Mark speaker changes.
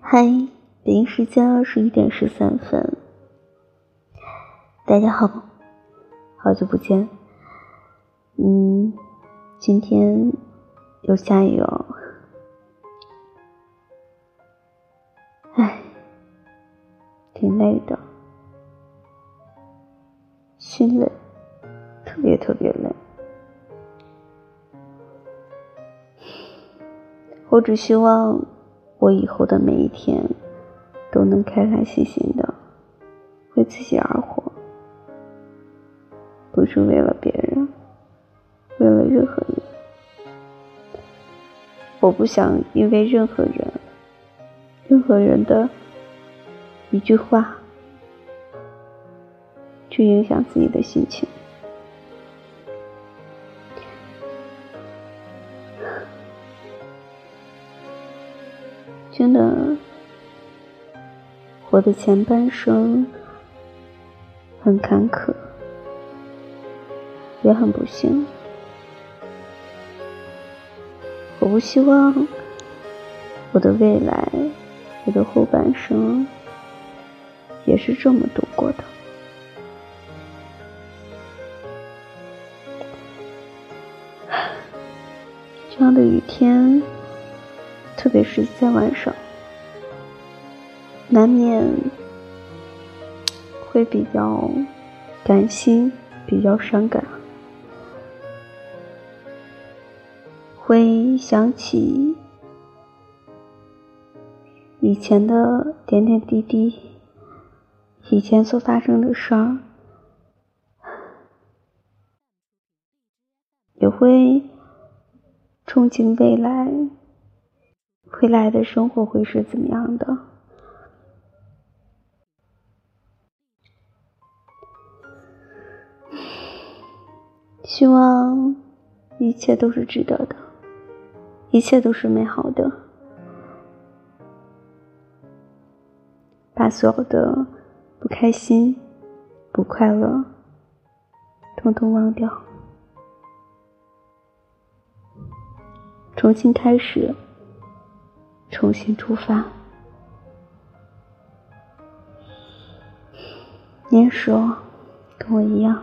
Speaker 1: 嗨，北京时间二十一点十三分。大家好，好久不见。嗯，今天又下雨哦。唉，挺累的，心累，特别特别累。我只希望。我以后的每一天都能开开心心的为自己而活，不是为了别人，为了任何人。我不想因为任何人、任何人的一句话影响自己的心情。真的，我的前半生很坎坷，也很不幸。我不希望我的未来，我的后半生也是这么度过的。这样的雨天。特别是在晚上，难免会比较感性，比较伤感，会想起以前的点点滴滴，以前所发生的事儿，会憧憬未来。未来的生活会是怎么样的？希望一切都是值得的，一切都是美好的。把所有的不开心、不快乐，统统忘掉，重新开始。重新出发。你也是哦，跟我一样。